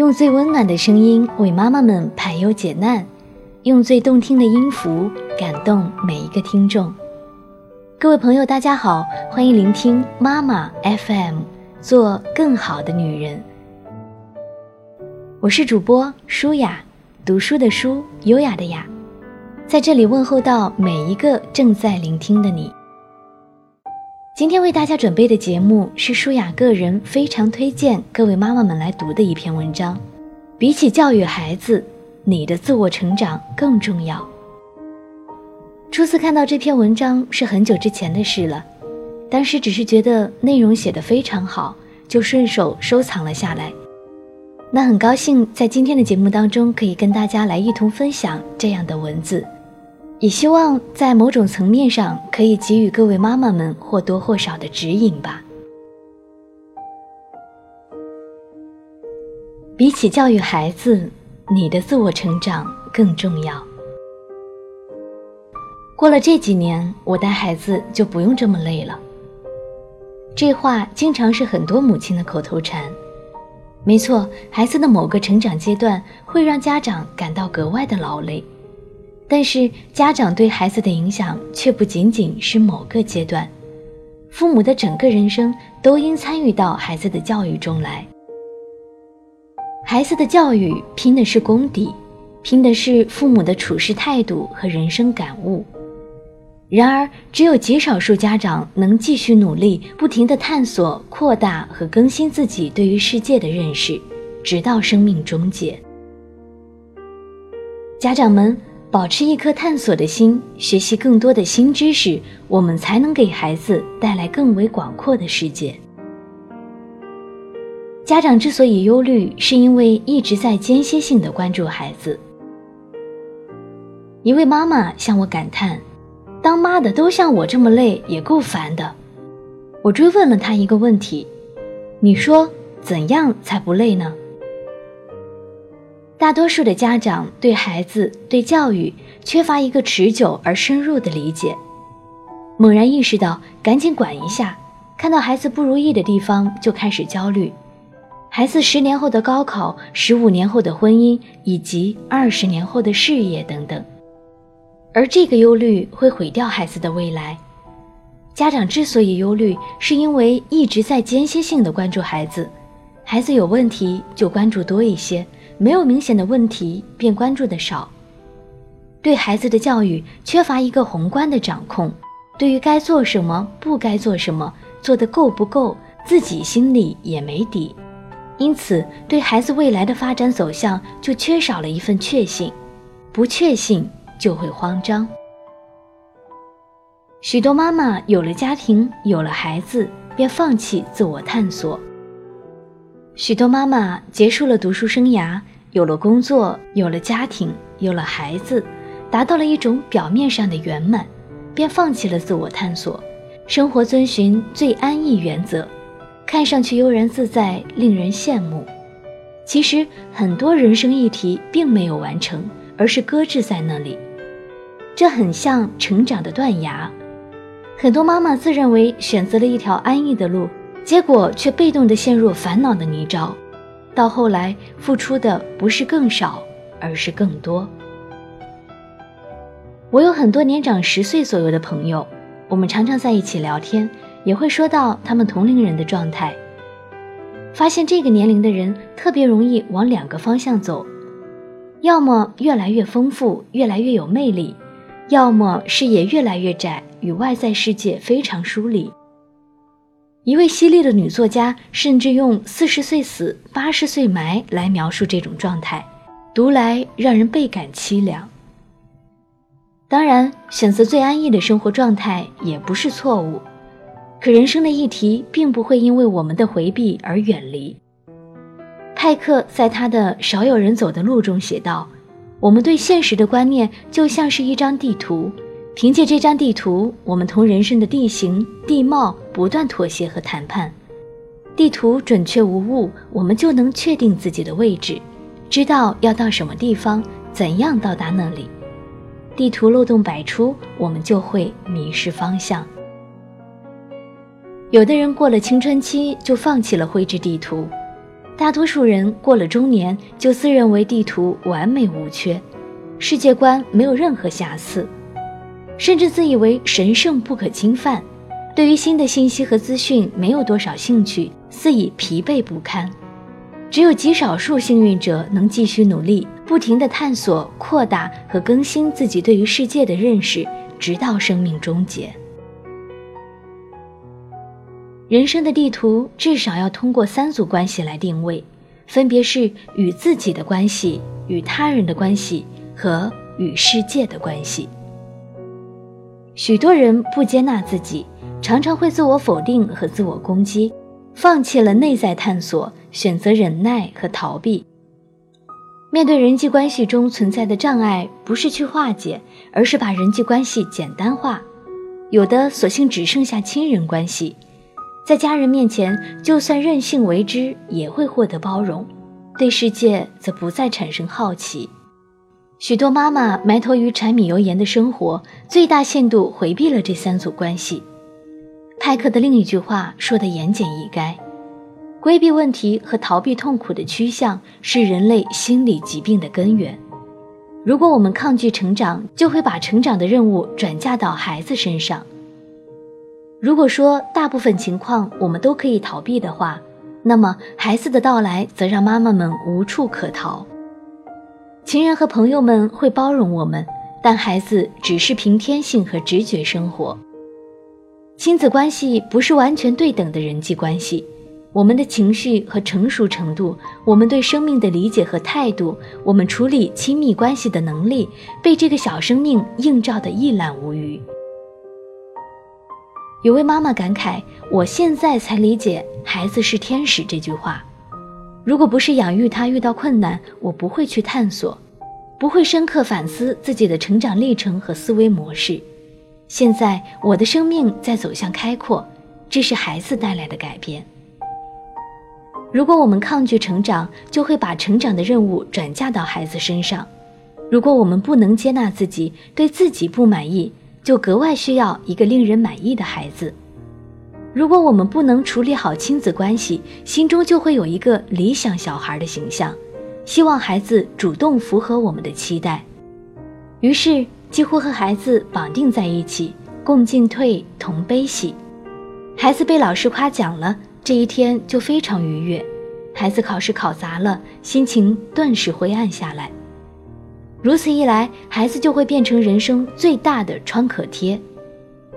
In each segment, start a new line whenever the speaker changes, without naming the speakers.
用最温暖的声音为妈妈们排忧解难，用最动听的音符感动每一个听众。各位朋友，大家好，欢迎聆听妈妈 FM，做更好的女人。我是主播舒雅，读书的书，优雅的雅，在这里问候到每一个正在聆听的你。今天为大家准备的节目是舒雅个人非常推荐各位妈妈们来读的一篇文章。比起教育孩子，你的自我成长更重要。初次看到这篇文章是很久之前的事了，当时只是觉得内容写得非常好，就顺手收藏了下来。那很高兴在今天的节目当中可以跟大家来一同分享这样的文字。也希望在某种层面上可以给予各位妈妈们或多或少的指引吧。比起教育孩子，你的自我成长更重要。过了这几年，我带孩子就不用这么累了。这话经常是很多母亲的口头禅。没错，孩子的某个成长阶段会让家长感到格外的劳累。但是家长对孩子的影响却不仅仅是某个阶段，父母的整个人生都应参与到孩子的教育中来。孩子的教育拼的是功底，拼的是父母的处事态度和人生感悟。然而，只有极少数家长能继续努力，不停地探索、扩大和更新自己对于世界的认识，直到生命终结。家长们。保持一颗探索的心，学习更多的新知识，我们才能给孩子带来更为广阔的世界。家长之所以忧虑，是因为一直在间歇性的关注孩子。一位妈妈向我感叹：“当妈的都像我这么累，也够烦的。”我追问了她一个问题：“你说怎样才不累呢？”大多数的家长对孩子、对教育缺乏一个持久而深入的理解，猛然意识到赶紧管一下，看到孩子不如意的地方就开始焦虑，孩子十年后的高考、十五年后的婚姻以及二十年后的事业等等，而这个忧虑会毁掉孩子的未来。家长之所以忧虑，是因为一直在间歇性的关注孩子，孩子有问题就关注多一些。没有明显的问题，便关注的少。对孩子的教育缺乏一个宏观的掌控，对于该做什么、不该做什么、做的够不够，自己心里也没底。因此，对孩子未来的发展走向就缺少了一份确信，不确信就会慌张。许多妈妈有了家庭，有了孩子，便放弃自我探索。许多妈妈结束了读书生涯。有了工作，有了家庭，有了孩子，达到了一种表面上的圆满，便放弃了自我探索，生活遵循最安逸原则，看上去悠然自在，令人羡慕。其实很多人生议题并没有完成，而是搁置在那里。这很像成长的断崖，很多妈妈自认为选择了一条安逸的路，结果却被动地陷入烦恼的泥沼。到后来，付出的不是更少，而是更多。我有很多年长十岁左右的朋友，我们常常在一起聊天，也会说到他们同龄人的状态。发现这个年龄的人特别容易往两个方向走：要么越来越丰富，越来越有魅力；要么视野越来越窄，与外在世界非常疏离。一位犀利的女作家甚至用“四十岁死，八十岁埋”来描述这种状态，读来让人倍感凄凉。当然，选择最安逸的生活状态也不是错误，可人生的议题并不会因为我们的回避而远离。派克在他的《少有人走的路》中写道：“我们对现实的观念就像是一张地图。”凭借这张地图，我们同人生的地形地貌不断妥协和谈判。地图准确无误，我们就能确定自己的位置，知道要到什么地方，怎样到达那里。地图漏洞百出，我们就会迷失方向。有的人过了青春期就放弃了绘制地图，大多数人过了中年就自认为地图完美无缺，世界观没有任何瑕疵，甚至自以为神圣不可侵犯，对于新的信息和资讯没有多少兴趣，肆意疲惫不堪。只有极少数幸运者能继续努力，不停地探索、扩大和更新自己对于世界的认识，直到生命终结。人生的地图至少要通过三组关系来定位，分别是与自己的关系、与他人的关系和与世界的关系。许多人不接纳自己，常常会自我否定和自我攻击。放弃了内在探索，选择忍耐和逃避。面对人际关系中存在的障碍，不是去化解，而是把人际关系简单化。有的索性只剩下亲人关系，在家人面前，就算任性为之，也会获得包容；对世界则不再产生好奇。许多妈妈埋头于柴米油盐的生活，最大限度回避了这三组关系。派克的另一句话说得言简意赅：规避问题和逃避痛苦的趋向是人类心理疾病的根源。如果我们抗拒成长，就会把成长的任务转嫁到孩子身上。如果说大部分情况我们都可以逃避的话，那么孩子的到来则让妈妈们无处可逃。情人和朋友们会包容我们，但孩子只是凭天性和直觉生活。亲子关系不是完全对等的人际关系，我们的情绪和成熟程度，我们对生命的理解和态度，我们处理亲密关系的能力，被这个小生命映照得一览无余。有位妈妈感慨：“我现在才理解‘孩子是天使’这句话。如果不是养育他遇到困难，我不会去探索，不会深刻反思自己的成长历程和思维模式。”现在我的生命在走向开阔，这是孩子带来的改变。如果我们抗拒成长，就会把成长的任务转嫁到孩子身上。如果我们不能接纳自己，对自己不满意，就格外需要一个令人满意的孩子。如果我们不能处理好亲子关系，心中就会有一个理想小孩的形象，希望孩子主动符合我们的期待。于是。几乎和孩子绑定在一起，共进退，同悲喜。孩子被老师夸奖了，这一天就非常愉悦；孩子考试考砸了，心情顿时灰暗下来。如此一来，孩子就会变成人生最大的创可贴。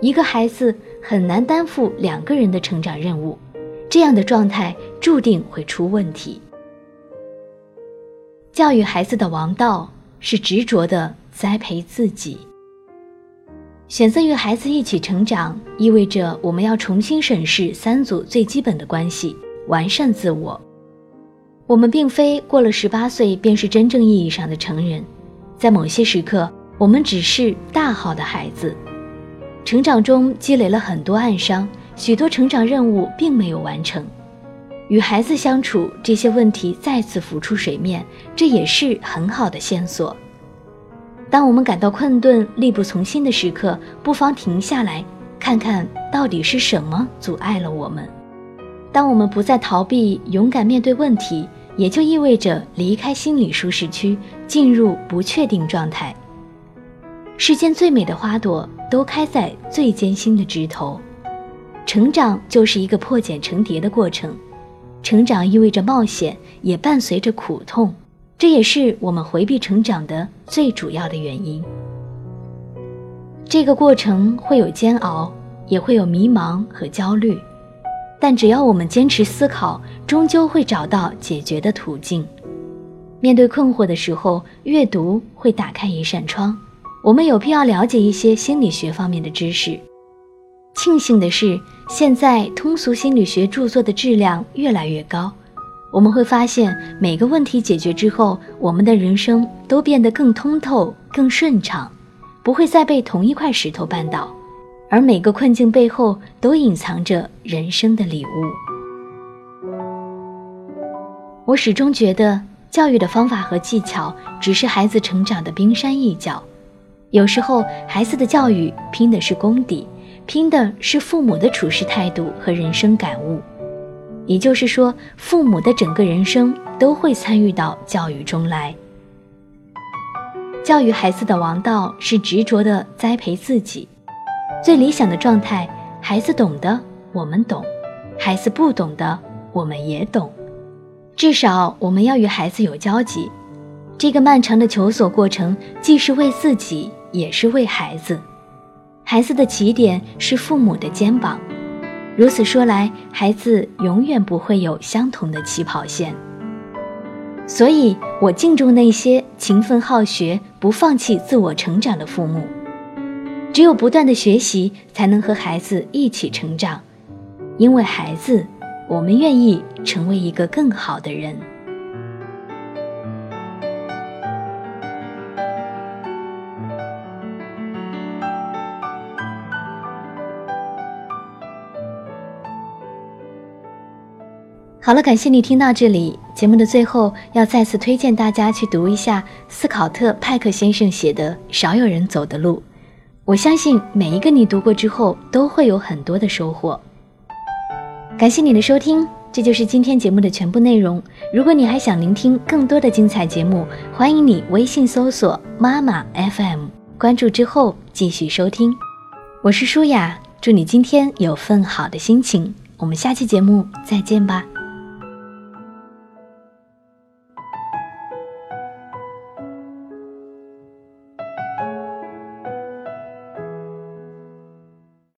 一个孩子很难担负两个人的成长任务，这样的状态注定会出问题。教育孩子的王道是执着的。栽培自己，选择与孩子一起成长，意味着我们要重新审视三组最基本的关系，完善自我。我们并非过了十八岁便是真正意义上的成人，在某些时刻，我们只是大好的孩子。成长中积累了很多暗伤，许多成长任务并没有完成。与孩子相处，这些问题再次浮出水面，这也是很好的线索。当我们感到困顿、力不从心的时刻，不妨停下来，看看到底是什么阻碍了我们。当我们不再逃避，勇敢面对问题，也就意味着离开心理舒适区，进入不确定状态。世间最美的花朵都开在最艰辛的枝头，成长就是一个破茧成蝶的过程，成长意味着冒险，也伴随着苦痛。这也是我们回避成长的最主要的原因。这个过程会有煎熬，也会有迷茫和焦虑，但只要我们坚持思考，终究会找到解决的途径。面对困惑的时候，阅读会打开一扇窗。我们有必要了解一些心理学方面的知识。庆幸的是，现在通俗心理学著作的质量越来越高。我们会发现，每个问题解决之后，我们的人生都变得更通透、更顺畅，不会再被同一块石头绊倒。而每个困境背后，都隐藏着人生的礼物。我始终觉得，教育的方法和技巧只是孩子成长的冰山一角。有时候，孩子的教育拼的是功底，拼的是父母的处事态度和人生感悟。也就是说，父母的整个人生都会参与到教育中来。教育孩子的王道是执着的栽培自己。最理想的状态，孩子懂的我们懂，孩子不懂的我们也懂，至少我们要与孩子有交集。这个漫长的求索过程，既是为自己，也是为孩子。孩子的起点是父母的肩膀，如此说来，孩子永远不会有相同的起跑线。所以我敬重那些勤奋好学、不放弃自我成长的父母。只有不断的学习，才能和孩子一起成长。因为孩子，我们愿意成为一个更好的人。好了，感谢你听到这里。节目的最后，要再次推荐大家去读一下斯考特·派克先生写的《少有人走的路》。我相信每一个你读过之后，都会有很多的收获。感谢你的收听，这就是今天节目的全部内容。如果你还想聆听更多的精彩节目，欢迎你微信搜索“妈妈 FM”，关注之后继续收听。我是舒雅，祝你今天有份好的心情。我们下期节目再见吧。